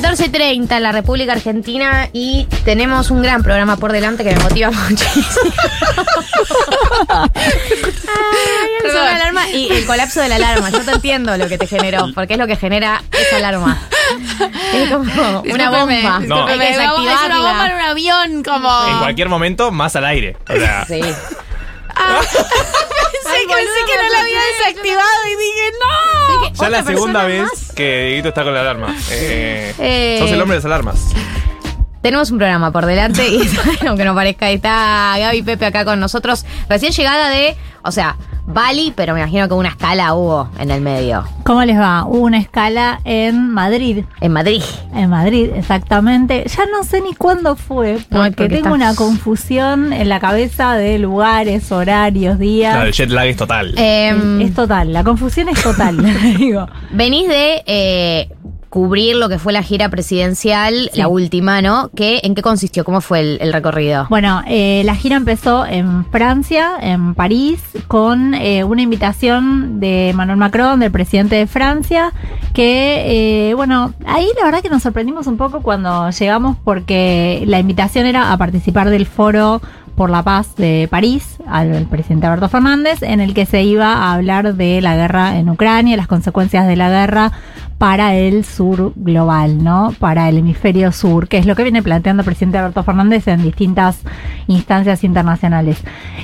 14.30 en la República Argentina y tenemos un gran programa por delante que me motiva muchísimo. Ay, el la alarma y el colapso de la alarma. Yo te entiendo lo que te generó, porque es lo que genera esa alarma. Es como una bomba. No. Hay que vamos, es una bomba en desactivarla. un avión, como. En cualquier momento, más al aire. O sea, Sí. Que, pensé que no la había desactivado y dije, ¡no! Que ya la segunda vez más. que Dieguito está con la alarma. Eh, Eh. Sos el hombre de las alarmas. Tenemos un programa por delante y aunque no parezca, está Gaby Pepe acá con nosotros. Recién llegada de, o sea, Bali, pero me imagino que una escala hubo en el medio. ¿Cómo les va? Hubo una escala en Madrid. En Madrid. En Madrid, exactamente. Ya no sé ni cuándo fue, porque, No, porque tengo una confusión en la cabeza de lugares, horarios, días. Claro, el jet lag es total. Em, es total, la confusión es total, digo. venís de eh, cubrir lo que fue la gira presidencial, Sí. la última, ¿no? ¿Qué, ¿En qué consistió? ¿Cómo fue el, el recorrido? Bueno, eh, la gira empezó en Francia, en París, con eh, una invitación de Manuel Macron, del presidente de Francia, que, eh, bueno, ahí la verdad que nos sorprendimos un poco cuando llegamos porque la invitación era a participar del foro por la paz de París al presidente Alberto Fernández, en el que se iba a hablar de la guerra en Ucrania, las consecuencias de la guerra para el sur global, ¿no? Para el hemisferio sur, que es lo que viene planteando el presidente Alberto Fernández en distintas instancias internacionales.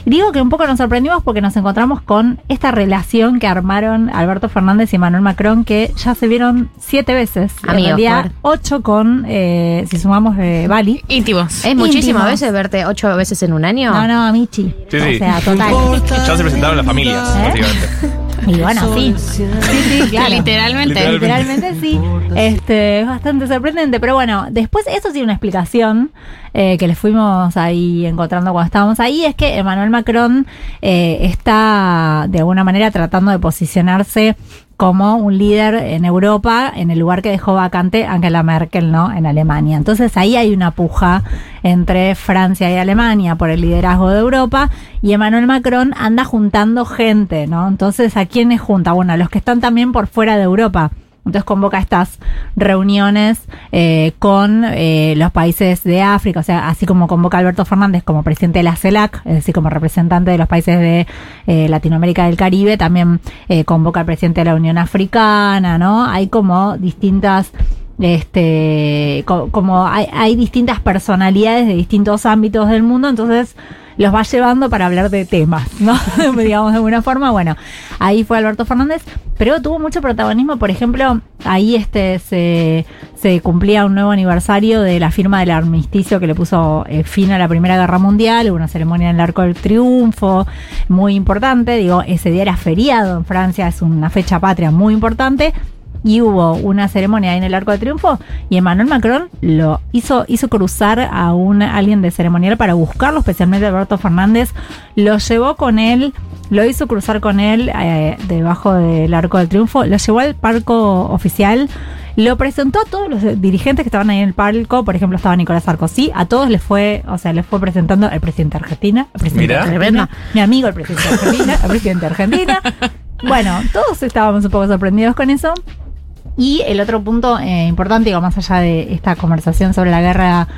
Digo que un poco nos sorprendimos porque nos encontramos con esta relación que armaron Alberto Fernández y Manuel Macron, que ya se vieron siete veces. Amigos, en realidad, ocho con, eh, si sumamos eh, Bali. Íntimos. ¿Es muchísimas veces verte ocho veces en un año? No, no, Michi. Sí, o sí. sea, total. Ya se presentaron las familias, ¿Eh? básicamente. Y bueno, sí. Sí, sí, claro. Literalmente. Literal. Literalmente sí. Este, es bastante sorprendente. Pero bueno, después eso tiene una explicación eh, que le fuimos ahí encontrando cuando estábamos ahí. Es que Emmanuel Macron eh, está de alguna manera tratando de posicionarse como un líder en Europa en el lugar que dejó vacante Angela Merkel, ¿no? En Alemania. Entonces ahí hay una puja entre Francia y Alemania por el liderazgo de Europa y Emmanuel Macron anda juntando gente, ¿no? Entonces, ¿a quiénes junta? Bueno, a los que están también por fuera de Europa. Entonces convoca estas reuniones eh, con eh, los países de África, o sea, así como convoca a Alberto Fernández como presidente de la CELAC, es decir, como representante de los países de eh, Latinoamérica y del Caribe, también eh, convoca al presidente de la Unión Africana, ¿no? Hay como distintas este co- como hay, hay distintas personalidades de distintos ámbitos del mundo, entonces los va llevando para hablar de temas, ¿no? Digamos de alguna forma, bueno, ahí fue Alberto Fernández, pero tuvo mucho protagonismo, por ejemplo, ahí este se, se cumplía un nuevo aniversario de la firma del armisticio que le puso eh, fin a la Primera Guerra Mundial, una ceremonia en el Arco del Triunfo, muy importante, digo, ese día era feriado en Francia, es una fecha patria muy importante, y hubo una ceremonia ahí en el Arco de Triunfo y Emmanuel Macron lo hizo, hizo cruzar a un alguien de ceremonial para buscarlo, especialmente a Alberto Fernández, lo llevó con él, lo hizo cruzar con él eh, debajo del Arco del Triunfo, lo llevó al palco oficial. Lo presentó a todos los dirigentes que estaban ahí en el palco, por ejemplo estaba Nicolás Sarkozy, a todos les fue, o sea, les fue presentando el presidente de Argentina, el presidente Mirá. de Argentina, mi amigo el presidente de Argentina, el presidente de Argentina. Bueno, todos estábamos un poco sorprendidos con eso. Y el otro punto eh, importante, digo, más allá de esta conversación sobre la guerra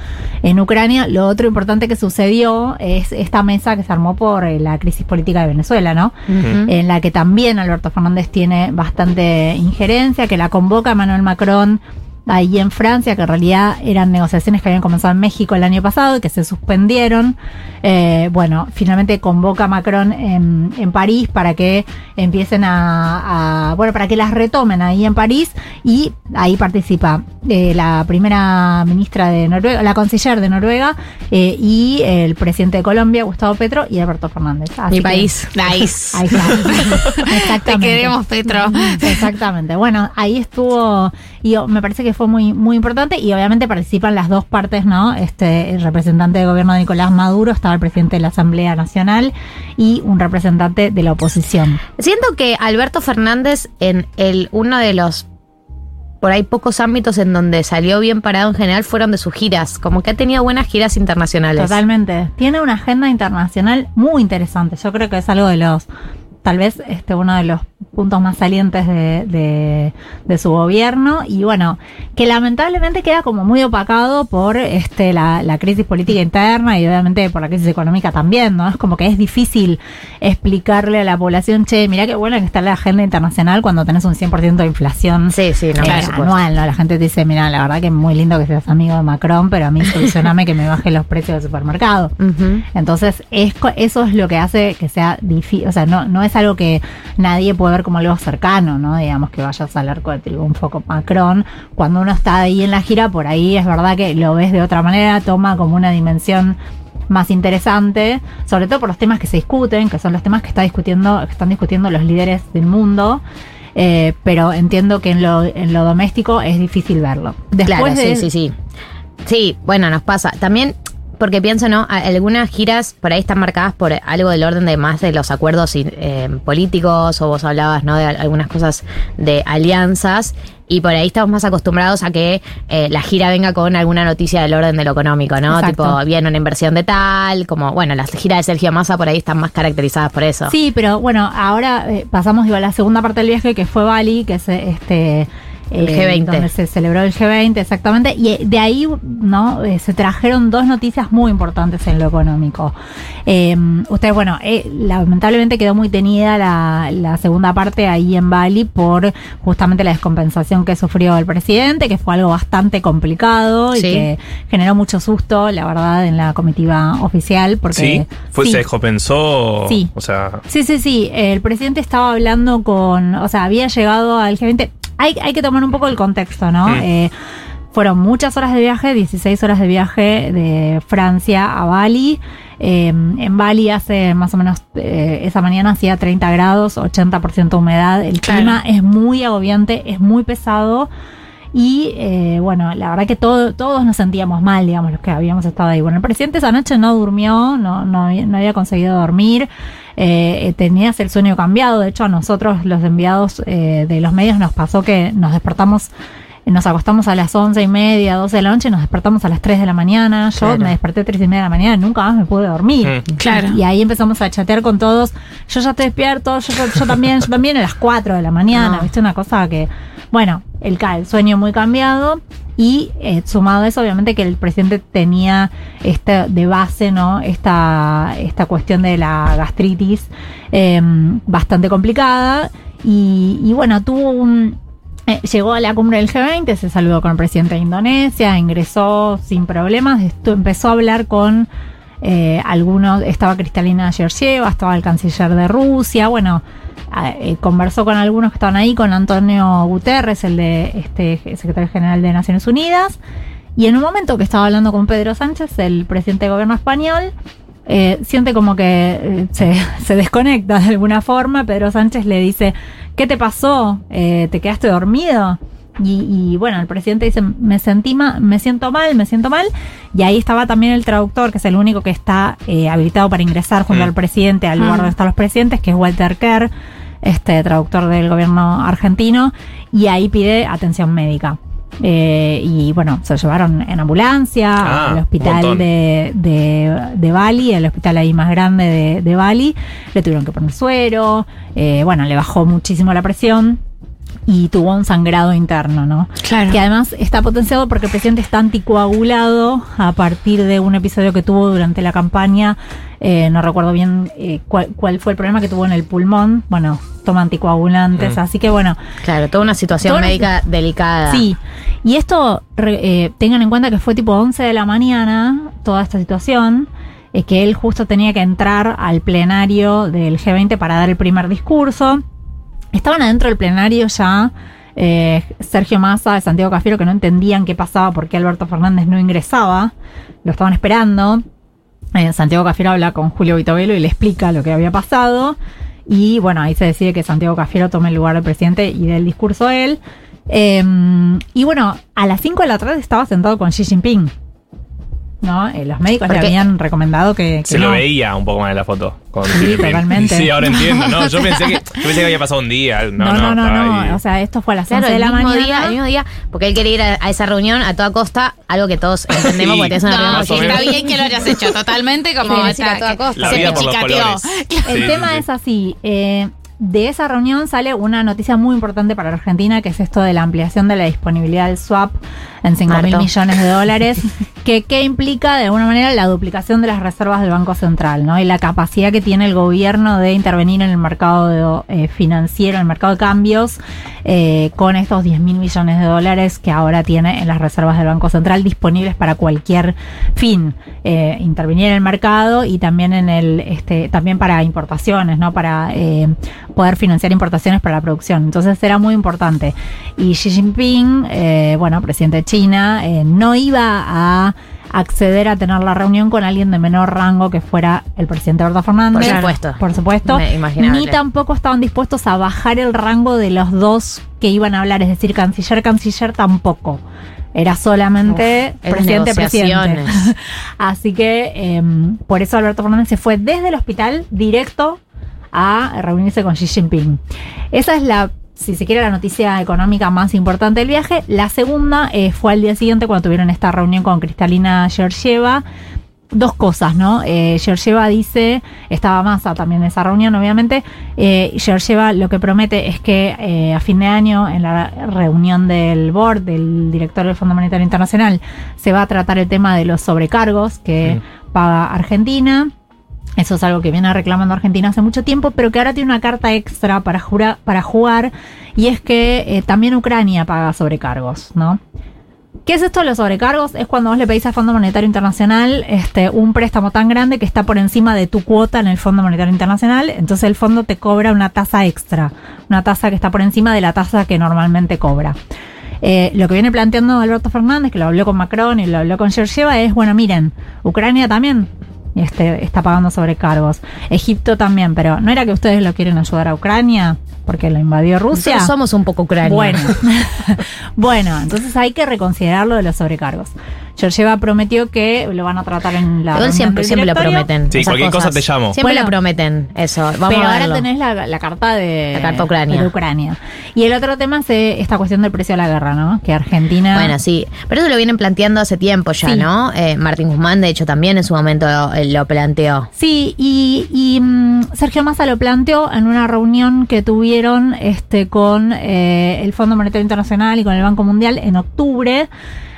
en Ucrania, lo otro importante que sucedió es esta mesa que se armó por eh, la crisis política de Venezuela, ¿no? En la que también Alberto Fernández tiene bastante injerencia, que la convoca Emmanuel Macron ahí en Francia, que en realidad eran negociaciones que habían comenzado en México el año pasado y que se suspendieron. Eh, bueno, finalmente convoca a Macron en, en París para que empiecen a, a- bueno, para que las retomen ahí en París y ahí participa eh, la primera ministra de Noruega, la canciller de Noruega eh, y el presidente de Colombia, Gustavo Petro y Alberto Fernández. Así Mi que- país. Nice. Ahí está. Te queremos, Petro. Exactamente. Bueno, ahí estuvo y me parece que fue muy muy importante y obviamente participan las dos partes, ¿no? Este el representante de gobierno Nicolás Maduro, estaba el presidente de la Asamblea Nacional y un representante de la oposición. Siento que Alberto Fernández en el uno de los por ahí pocos ámbitos en donde salió bien parado en general fueron de sus giras, como que ha tenido buenas giras internacionales. Totalmente. Tiene una agenda internacional muy interesante. Yo creo que es algo de los tal vez este uno de los puntos más salientes de, de- de su gobierno y bueno, que lamentablemente queda como muy opacado por este la, la crisis política interna y obviamente por la crisis económica también, ¿no? Es como que es difícil explicarle a la población, che, mirá qué bueno que está la agenda internacional cuando tenés un 100% de inflación Sí, sí, no, eh, anual, ¿no? La gente te dice, mira, la verdad que es muy lindo que seas amigo de Macron, pero a mí solucioname que me bajen los precios del supermercado. Entonces, es, eso es lo que hace que sea difícil, o sea, no, no es algo que nadie puede ver como algo cercano, ¿no? Digamos que vayas al arco de triunfo con Macron. Cuando uno está ahí en la gira, por ahí es verdad que lo ves de otra manera, toma como una dimensión más interesante, sobre todo por los temas que se discuten, que son los temas que está discutiendo, que están discutiendo los líderes del mundo. Eh, pero entiendo que en lo, en lo doméstico es difícil verlo. Después claro, de, sí, sí, sí. Sí, bueno, nos pasa. También porque pienso, ¿no? Algunas giras por ahí están marcadas por algo del orden de más de los acuerdos eh, políticos, o vos hablabas, ¿no? De al- algunas cosas de alianzas. Y por ahí estamos más acostumbrados a que eh, la gira venga con alguna noticia del orden de lo económico, ¿no? Exacto. Tipo, viene una inversión de tal, como, bueno, las giras de Sergio Massa por ahí están más caracterizadas por eso. Sí, pero bueno, ahora eh, pasamos digo, a la segunda parte del viaje que fue Bali, que es este El G20. donde se celebró el G20, exactamente, y eh, de ahí no Eh, se trajeron dos noticias muy importantes en lo económico. Eh, ustedes, bueno, eh, lamentablemente quedó muy tenida la, la segunda parte ahí en Bali por justamente la descompensación que sufrió el presidente, que fue algo bastante complicado y Sí. que generó mucho susto, la verdad, en la comitiva oficial, porque Sí, fue, sí. se descompensó. Sí. O sea, Sí, sí, sí. El presidente estaba hablando con, o sea, había llegado al G20. Hay, hay que tomar un poco el contexto, ¿no? Mm. Eh, fueron muchas horas de viaje, 16 horas de viaje de Francia a Bali. Eh, en Bali hace más o menos, eh, esa mañana hacía 30 grados, 80% humedad. El Claro. clima es muy agobiante, es muy pesado. Y eh, bueno, la verdad que todo, todos nos sentíamos mal, digamos, los que habíamos estado ahí. Bueno, el presidente esa noche no durmió, no, no, había- no había conseguido dormir, eh, tenías el sueño cambiado. De hecho, a nosotros, los enviados eh, de los medios, nos pasó que nos despertamos, nos acostamos a las once y media, 12 de la noche, y nos despertamos a las 3 de la mañana. Yo Claro. me desperté a 3 y media de la mañana, nunca más me pude dormir. Mm. Claro. Y ahí empezamos a chatear con todos. Yo ya estoy despierto, yo, yo- yo también, yo también a las 4 de la mañana, No. ¿viste? Una cosa que, bueno, el, sueño muy cambiado. Y eh, sumado a eso, obviamente que el presidente tenía este de base, ¿no? Esta, esta cuestión de la gastritis eh, bastante complicada. Y, y bueno, tuvo eh, llegó a la cumbre del G20, se saludó con el presidente de Indonesia, ingresó sin problemas, empezó a hablar con eh, algunos, estaba Cristalina Georgieva, estaba el canciller de Rusia, bueno, eh, conversó con algunos que estaban ahí, con Antonio Guterres, el de este secretario general de Naciones Unidas, y en un momento que estaba hablando con Pedro Sánchez, el presidente de gobierno español, eh, siente como que eh, se, se desconecta de alguna forma. Pedro Sánchez le dice, ¿qué te pasó? Eh, ¿Te quedaste dormido? Y, y, bueno, el presidente dice, me sentí ma- me siento mal, me siento mal. Y ahí estaba también el traductor, que es el único que está eh, habilitado para ingresar junto Mm. al presidente, al lugar Mm. donde están los presidentes, que es Walter Kerr, este traductor del gobierno argentino, y ahí pide atención médica. Eh, y bueno, se lo llevaron en ambulancia Ah, al hospital de, de, de Bali, el hospital ahí más grande de, de Bali. Le tuvieron que poner suero, eh, bueno, le bajó muchísimo la presión y tuvo un sangrado interno, ¿no? Claro. Que además está potenciado porque el presidente está anticoagulado a partir de un episodio que tuvo durante la campaña. Eh, no recuerdo bien eh, cuál, cuál fue el problema que tuvo en el pulmón. Bueno, toma anticoagulantes, Mm. así que bueno, Claro, toda una situación Toda una- médica delicada. Sí, y esto, re- eh, tengan en cuenta que fue tipo 11 de la mañana, toda esta situación, es que él justo tenía que entrar al plenario del G20 para dar el primer discurso. Estaban adentro del plenario ya eh, Sergio Massa, Santiago Cafiero, que no entendían qué pasaba, por qué Alberto Fernández no ingresaba, lo estaban esperando. Eh, Santiago Cafiero habla con Julio Vitovelo y le explica lo que había pasado. Y bueno, ahí se decide que Santiago Cafiero tome el lugar del presidente y dé el discurso él. Eh, y bueno, a las 5 de la tarde estaba sentado con Xi Jinping. ¿No? Eh, los médicos le habían recomendado que. que se lo veía un poco más en la foto. Con Sí, totalmente. Sí, ahora entiendo, ¿no? Yo pensé que, yo pensé que había pasado un día. No, No, no, no, no. O sea, esto fue a las Claro, 11 de el la mismo mañana. día, el mismo día, porque él quería ir a, a esa reunión a toda costa, algo que todos entendemos Sí. porque es una No, reunión está bien que lo hayas hecho totalmente como a toda costa. La se vida por los colores. El Sí, tema es así. eh, de esa reunión sale una noticia muy importante para Argentina, que es esto de la ampliación de la disponibilidad del swap en 5 mil millones de dólares, que, que implica de alguna manera la duplicación de las reservas del Banco Central, ¿no? Y la capacidad que tiene el gobierno de intervenir en el mercado de, eh, financiero, en el mercado de cambios, eh, con estos 10 mil millones de dólares que ahora tiene en las reservas del Banco Central disponibles para cualquier fin. Eh, intervenir en el mercado y también en el, este, también para importaciones, ¿no? Para poder financiar importaciones para la producción. Entonces era muy importante. Y Xi Jinping, eh, bueno, presidente de China, eh, no iba a acceder a tener la reunión con alguien de menor rango que fuera el presidente Alberto Fernández. Por supuesto. Por supuesto. Ni tampoco estaban dispuestos a bajar el rango de los dos que iban a hablar, es decir, canciller, canciller tampoco. Era solamente Uf, presidente, presidente. Así que em, por eso Alberto Fernández se fue desde el hospital directo a reunirse con Xi Jinping. Esa es la, si se quiere, la noticia económica más importante del viaje. La segunda eh, fue al día siguiente cuando tuvieron esta reunión con Cristalina Georgieva. Dos cosas, ¿no? Eh, Georgieva dice, estaba Massa también en esa reunión, obviamente. Eh, Georgieva lo que promete es que eh, a fin de año, en la reunión del board, del director del Fondo Monetario Internacional, se va a tratar el tema de los sobrecargos que paga Argentina. Eso es algo que viene reclamando Argentina hace mucho tiempo, pero que ahora tiene una carta extra para, jura- para jugar, y es que eh, también Ucrania paga sobrecargos, ¿no? ¿Qué es esto de los sobrecargos? Es cuando vos le pedís al Fondo Monetario Internacional este, un préstamo tan grande que está por encima de tu cuota en el Fondo Monetario Internacional, entonces el fondo te cobra una tasa extra, una tasa que está por encima de la tasa que normalmente cobra. Eh, lo que viene planteando Alberto Fernández, que lo habló con Macron y lo habló con Georgieva, es, bueno, miren, Ucrania también este, está pagando sobrecargos, Egipto también, pero ¿no era que ustedes lo quieren ayudar a Ucrania? Porque lo invadió Rusia. Nosotros somos un poco Ucrania. Bueno, bueno, entonces hay que reconsiderar lo de los sobrecargos. Georgieva prometió que lo van a tratar en la. Igual siempre, siempre lo prometen. Sí, cualquier cosa te llamo. Siempre Bueno. lo prometen, eso. Vamos pero a ahora tenés la, la carta de La carta Ucrania. de Ucrania. Y el otro tema es esta cuestión del precio de la guerra, ¿no? Que Argentina. Bueno, sí. Pero eso lo vienen planteando hace tiempo ya, Sí. ¿no? Eh, Martín Guzmán, de hecho, también en su momento lo, eh, lo planteó. Sí, y, y, mm, Sergio Massa lo planteó en una reunión que tuvieron este, con eh, el Fondo Monetario Internacional y con el Banco Mundial en octubre,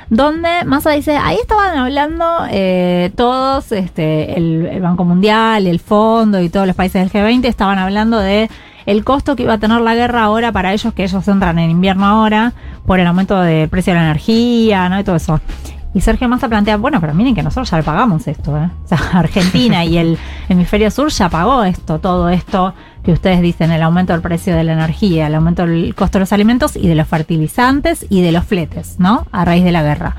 donde Massa dice, ahí estaban hablando eh, todos, este, el, Banco Mundial, el Fondo y todos los países del G20 estaban hablando de el costo que iba a tener la guerra ahora para ellos, que ellos entran en invierno ahora, por el aumento del precio de la energía, ¿no? Y todo eso. Y Sergio Massa plantea, bueno, pero miren que nosotros ya le pagamos esto, ¿eh? O sea, Argentina y el hemisferio sur ya pagó esto, todo esto que ustedes dicen, el aumento del precio de la energía, el aumento del costo de los alimentos y de los fertilizantes y de los fletes, ¿no? A raíz de la guerra.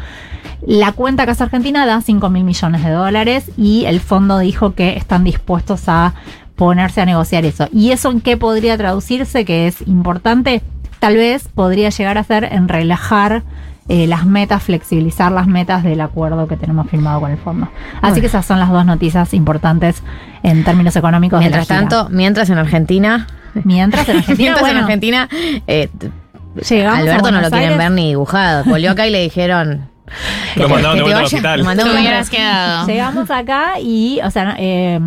La cuenta hace Argentina da 5 mil millones de dólares y el fondo dijo que están dispuestos a ponerse a negociar eso. ¿Y eso en qué podría traducirse? Que es importante, tal vez podría llegar a ser en relajar eh, las metas, flexibilizar las metas del acuerdo que tenemos firmado con el fondo. Así Bueno. que esas son las dos noticias importantes en términos económicos. de la Mientras gira. tanto, mientras en Argentina. mientras en Argentina, mientras en Argentina. eh, Alberto no lo quieren ver ni dibujado. Volvió acá y le dijeron. Lo mandaron de te vuelta al hospital. Te hubieras quedado. Llegamos acá y, o sea, eh,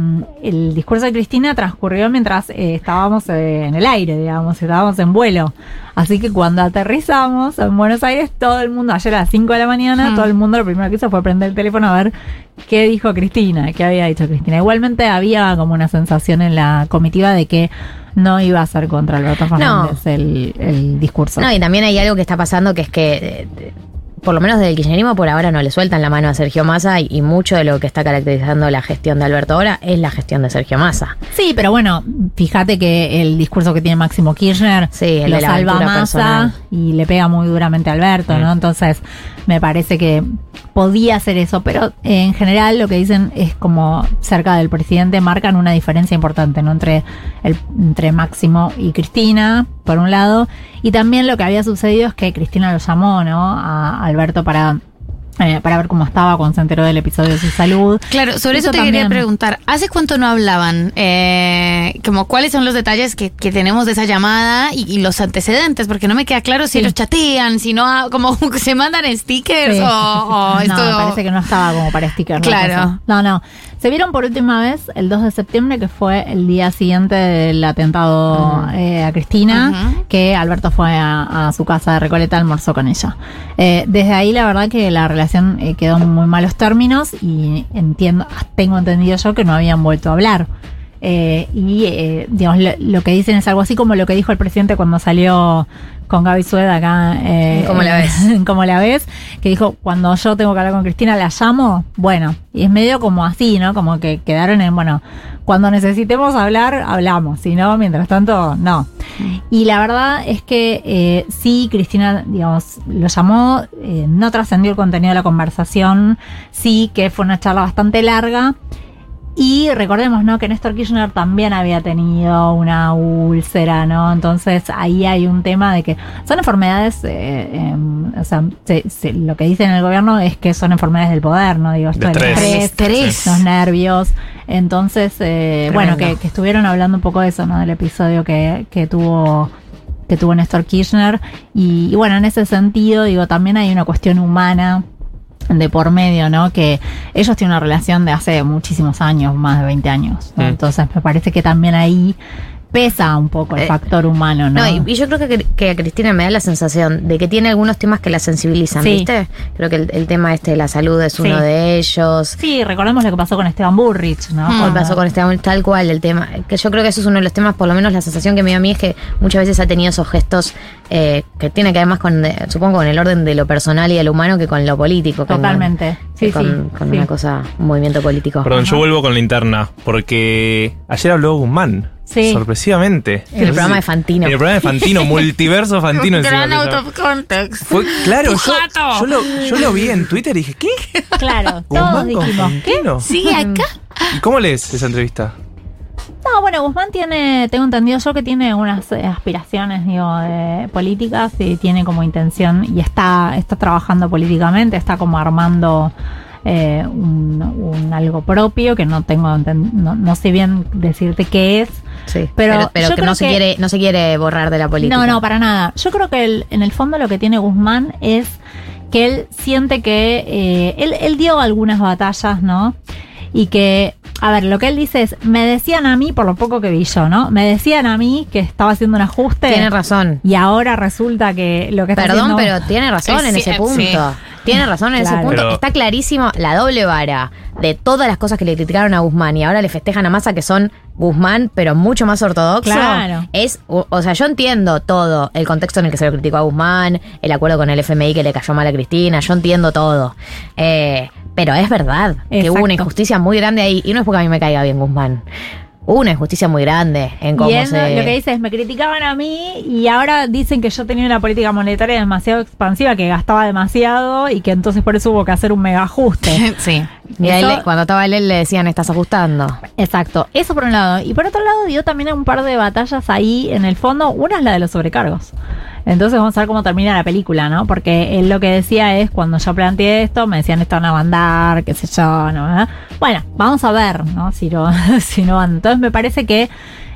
el discurso de Cristina transcurrió mientras eh, estábamos eh, en el aire, digamos, estábamos en vuelo. Así que cuando aterrizamos en Buenos Aires, todo el mundo, ayer a las 5 de la mañana, Hmm. todo el mundo lo primero que hizo fue prender el teléfono a ver qué dijo Cristina, qué había dicho Cristina. Igualmente había como una sensación en la comitiva de que no iba a ser contra Alberto Fernández el, el discurso. No, y también hay algo que está pasando que es que. Por lo menos desde el kirchnerismo por ahora no le sueltan la mano a Sergio Massa y, y mucho de lo que está caracterizando la gestión de Alberto ahora es la gestión de Sergio Massa. Sí, pero bueno, fíjate que el discurso que tiene Máximo Kirchner Sí, el lo salva a Massa personal. y le pega muy duramente a Alberto, ¿no? Mm. Entonces, me parece que podía hacer eso, pero eh, en general lo que dicen es como cerca del presidente marcan una diferencia importante, ¿no? Entre, el, entre Máximo y Cristina, por un lado, y también lo que había sucedido es que Cristina lo llamó, ¿no? A Alberto para... eh, para ver cómo estaba cuando se enteró del episodio de su salud. Claro, sobre eso, Eso te quería preguntar. ¿Hace cuánto no hablaban? Eh, como cuáles son los detalles que, que tenemos de esa llamada y, y los antecedentes, porque no me queda claro si Sí. los chatean, si no, ah, como se mandan stickers Sí. o. No, me parece que no estaba como para sticker. ¿no? Claro. No, no. Se vieron por última vez el 2 de septiembre, que fue el día siguiente del atentado eh, a Cristina, que Alberto fue a, a su casa de Recoleta, almorzó con ella. Eh, desde ahí, la verdad que la relación eh, quedó en muy malos términos y entiendo, tengo entendido yo que no habían vuelto a hablar. Eh, y, eh, digamos, lo, lo que dicen es algo así como lo que dijo el presidente cuando salió con Gaby Sueda acá. Eh, ¿Cómo la ves? en ¿Cómo la ves? Que dijo, cuando yo tengo que hablar con Cristina, la llamo. Bueno, y es medio como así, ¿no? Como que quedaron en, bueno, cuando necesitemos hablar, hablamos. Si no, mientras tanto, no. Y la verdad es que eh, sí, Cristina, digamos, lo llamó, eh, no trascendió el contenido de la conversación, sí que fue una charla bastante larga. Y recordemos, ¿no? Que Néstor Kirchner también había tenido una úlcera, ¿no? Entonces ahí hay un tema de que son enfermedades, eh, em, o sea, se- se- lo que dicen en el gobierno es que son enfermedades del poder, ¿no? Digo, esto De del estrés. Estrés. los nervios. Entonces, eh, bueno, que, que estuvieron hablando un poco de eso, ¿no? Del episodio que, que tuvo que tuvo Néstor Kirchner. Y, y bueno, en ese sentido, digo, también hay una cuestión humana de por medio, ¿no? Que ellos tienen una relación de hace muchísimos años, más de 20 años. ¿no? Mm. Entonces me parece que también ahí pesa un poco el Eh, factor humano, ¿no? No, y, y yo creo que, que a Cristina me da la sensación de que tiene algunos temas que la sensibilizan, Sí. ¿viste? Creo que el, el tema este de la salud es uno de ellos. Sí, recordemos lo que pasó con Esteban Burrich, ¿no? Mm. Pasó con este tal cual el tema, que yo creo que eso es uno de los temas, por lo menos la sensación que me dio a mí es que muchas veces ha tenido esos gestos eh, que tiene que ver más con, eh, supongo, con el orden de lo personal y de lo humano que con lo político. Totalmente. con- Sí, con, sí, con sí. una cosa, un movimiento político. Perdón, yo vuelvo con linterna, porque ayer habló Guzmán. Sí. Sorpresivamente. En el programa de Fantino. En el programa de Fantino, multiverso Fantino. Gran out of context. Fue, claro, yo, lo, yo lo vi en Twitter y dije, ¿qué? Claro, todos dijimos, ¿qué? Sigue acá. ¿Y cómo lees esa entrevista? No, bueno, Guzmán tiene, tengo entendido yo que tiene unas eh, aspiraciones, digo, eh, políticas y tiene como intención y está, está trabajando políticamente, está como armando eh, un, un algo propio que no tengo, no, no sé bien decirte qué es. Sí, Pero pero, pero yo que creo no se que- quiere, no se quiere borrar de la política. No, no, para nada. Yo creo que el- en el fondo lo que tiene Guzmán es que él siente que eh, él, él dio algunas batallas, ¿no? Y que, a ver, lo que él dice es, me decían a mí, por lo poco que vi yo, ¿no? Me decían a mí que estaba haciendo un ajuste. Tiene razón. Y ahora resulta que lo que está Perdón, haciendo- pero tiene razón en sí, ese eh, punto. sí. Tiene razón en ese punto. Pero- Está clarísimo la doble vara de todas las cosas que le criticaron a Guzmán y ahora le festejan a Massa que son Guzmán, pero mucho más ortodoxo. Claro. Es, o, o sea, yo entiendo todo, el contexto en el que se lo criticó a Guzmán, el acuerdo con el FMI que le cayó mal a Cristina, yo entiendo todo. Eh, pero es verdad que hubo una injusticia muy grande ahí, y no es porque a mí me caiga bien Guzmán. Hubo una injusticia muy grande en cómo Y él se... lo que dice es, me criticaban a mí y ahora dicen que yo tenía una política monetaria demasiado expansiva, que gastaba demasiado y que entonces por eso hubo que hacer un mega ajuste. Sí. Y a él, Eso- cuando estaba él, le decían, estás ajustando. Exacto, eso por un lado. Y por otro lado, dio también un par de batallas ahí en el fondo. Una es la de los sobrecargos. Entonces vamos a ver cómo termina la película, ¿no? Porque él lo que decía es, cuando yo planteé esto, me decían esto van a mandar, qué sé yo, ¿no? ¿Eh? Bueno, vamos a ver, ¿no? Si no, si no. Entonces me parece que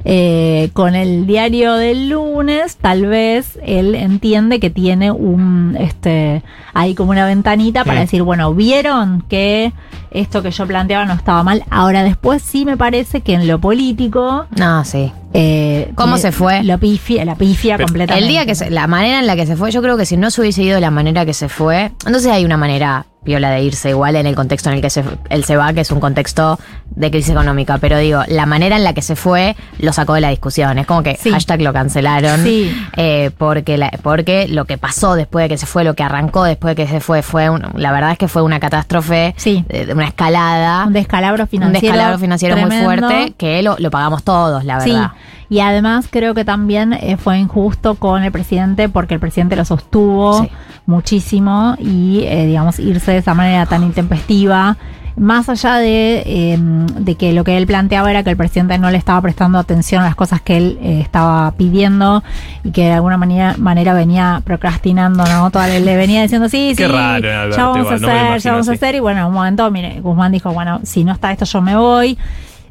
eh, con el diario del lunes, tal vez él entiende que tiene un, este, ahí como una ventanita para decir, bueno, vieron que esto que yo planteaba no estaba mal. Ahora después sí me parece que en lo político, No, sí. eh, ¿Cómo le- se fue? Lo pifia, la pifia Pero- completamente. El día que se, la manera en la que se fue, yo creo que si no se hubiese ido de la manera que se fue, entonces hay una manera piola de irse igual en el contexto en el que se, él se va, que es un contexto de crisis económica, pero digo, la manera en la que se fue lo sacó de la discusión. Es como que Sí. hashtag lo cancelaron. Sí. eh, porque, la- porque lo que pasó después de que se fue, lo que arrancó después de que se fue, fue un- la verdad es que fue una catástrofe, Sí. de, de una escalada, un descalabro un financiero. descalabro financiero muy fuerte, que lo, lo pagamos todos, la Sí, verdad. Y además creo que también eh, fue injusto con el presidente porque el presidente lo sostuvo Sí. muchísimo y, eh, digamos, irse de esa manera tan intempestiva. Más allá de, eh, de que lo que él planteaba era que el presidente no le estaba prestando atención a las cosas que él eh, estaba pidiendo y que de alguna manera, manera venía procrastinando, ¿no? Toda, le venía diciendo, sí, Qué sí, raro, Alberto, ya vamos igual, a no hacer, ya vamos a hacer. Y bueno, en un momento, mire, Guzmán dijo, bueno, si no está esto, yo me voy.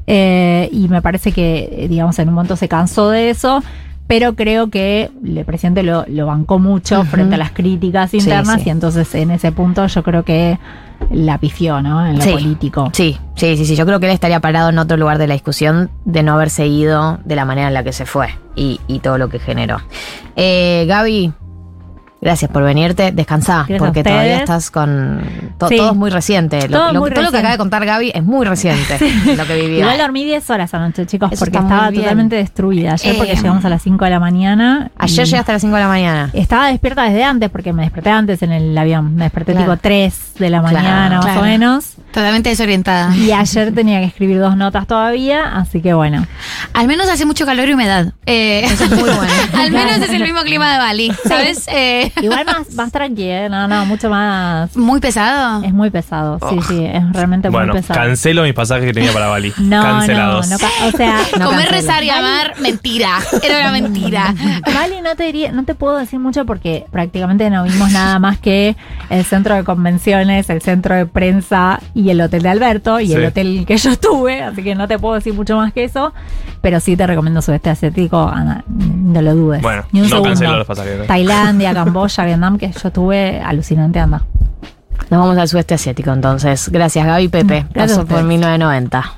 Eh, y me parece que, eh, digamos, en un momento se cansó de eso. pero creo que el presidente lo, lo bancó mucho frente a las críticas Sí, internas sí. y entonces en ese punto yo creo que la pifió, ¿no? En lo Sí. político. Sí, sí, sí, sí. Yo creo que él estaría parado en otro lugar de la discusión de no haberse ido de la manera en la que se fue y, y todo lo que generó. Eh, Gaby, gracias por venirte. Descansá, Gracias porque todavía estás con. to- Sí. Todo es muy reciente. Lo, Todo lo- muy todo lo que acaba de contar Gaby es muy reciente. Lo que vivió. Igual dormí 10 horas anoche, chicos, Eso porque estaba totalmente destruida. Ayer porque Eh, llegamos a las 5 de la mañana. Ayer llegaste a las 5 de la mañana. Estaba despierta desde antes porque me desperté antes en el avión. Me desperté Claro. tipo 3 de la Claro, mañana más claro. o menos. Totalmente desorientada. Y ayer tenía que escribir dos notas todavía, así que bueno. Al menos hace mucho calor y humedad. Eh, Eso es muy bueno. Al menos es el mismo clima de Bali, ¿sabes? Eh, Igual más, más tranqui, ¿eh? No, no, mucho más. muy pesado. Es muy pesado, sí, Oh. sí, es realmente Bueno, muy pesado. cancelo mis pasajes que tenía para Bali. No, Cancelados. no, no, o sea, No Comer, rezar y amar, mentira. Era una mentira. Vale, no te diría, no te puedo decir mucho porque prácticamente no vimos nada más que el centro de convenciones, el centro de prensa y el hotel de Alberto y el hotel que yo estuve, así que no te puedo decir mucho más que eso, pero sí te recomiendo sudeste asiático, anda, no lo dudes. Bueno, Ni un no cancelo los pasajes. ¿no? Tailandia, Camboya, Vietnam, que yo estuve alucinante, anda. Nos vamos al sudeste asiático entonces. Gracias Gaby Pepe. Gracias por ustedes. 1990.